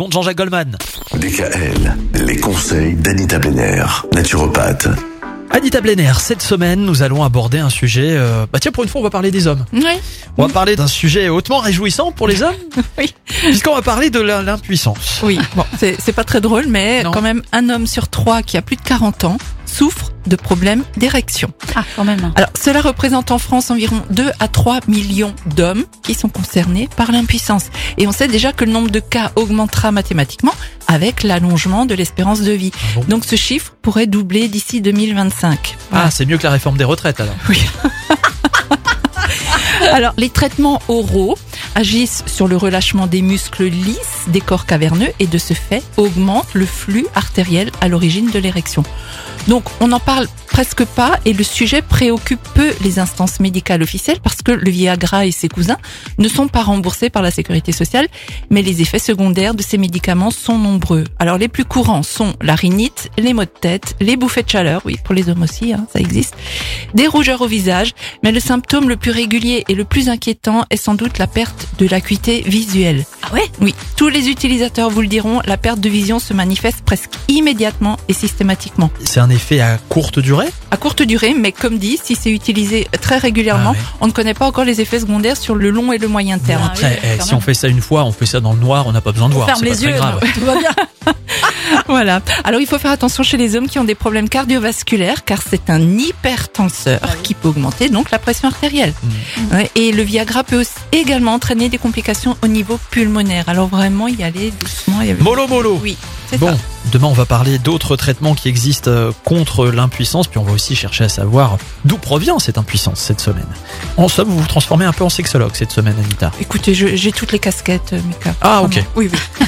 Compte Jean-Jacques Goldman. DKL, les conseils d'Anita Benner, naturopathe. Anita Blenner, cette semaine, nous allons aborder un sujet. euh, bah tiens, pour une fois, on va parler des hommes. Oui, On va parler d'un sujet hautement réjouissant pour les hommes, oui, puisqu'on va parler de l'im- l'impuissance. oui. Bon, c'est c'est pas très drôle, mais Non. quand même, un homme sur trois qui a plus de 40 ans souffre de problèmes d'érection. Ah, quand même. Alors, cela représente en France environ 2 à 3 millions d'hommes qui sont concernés par l'impuissance. Et on sait déjà que le nombre de cas augmentera mathématiquement avec l'allongement de l'espérance de vie. Ah bon? Donc ce chiffre pourrait doubler d'ici 2025. Ah, c'est mieux que la réforme des retraites alors. Alors, les traitements oraux agissent sur le relâchement des muscles lisses des corps caverneux et de ce fait augmentent le flux artériel à l'origine de l'érection. Donc, on n'en parle presque pas et le sujet préoccupe peu les instances médicales officielles parce que le Viagra et ses cousins ne sont pas remboursés par la sécurité sociale, mais les effets secondaires de ces médicaments sont nombreux. Alors, les plus courants sont la rhinite, les maux de tête, les bouffées de chaleur, oui, pour les hommes aussi, hein, ça existe, des rougeurs au visage, mais le symptôme le plus régulier et le plus inquiétant est sans doute la perte de l'acuité visuelle. Ah ouais? Oui, tous les utilisateurs vous le diront, la perte de vision se manifeste presque immédiatement et systématiquement. C'est un effet à courte durée? À courte durée, mais comme dit, si c'est utilisé très régulièrement, Ah ouais. on ne connaît pas encore les effets secondaires sur le long et le moyen terme. Ah oui, eh, si on fait ça une fois, on fait ça dans le noir, on n'a pas besoin de voir. Ferme pas les très yeux, grave. tout va bien. Voilà. Alors il faut faire attention chez les hommes qui ont des problèmes cardiovasculaires car c'est un hypertenseur Ah oui. qui peut augmenter donc la pression artérielle. Mm. Ouais, et le Viagra peut aussi également entraîner des complications au niveau pulmonaire. Alors vraiment y aller doucement. y aller- Mollo mollo. Oui, c'est Bon, ça. demain on va parler d'autres traitements qui existent euh, contre l'impuissance, puis on va aussi chercher à savoir d'où provient cette impuissance cette semaine. En somme, vous vous transformez un peu en sexologue cette semaine, Anita. Écoutez, j'ai toutes les casquettes, euh, Mika. Ah, ok. Oui, oui.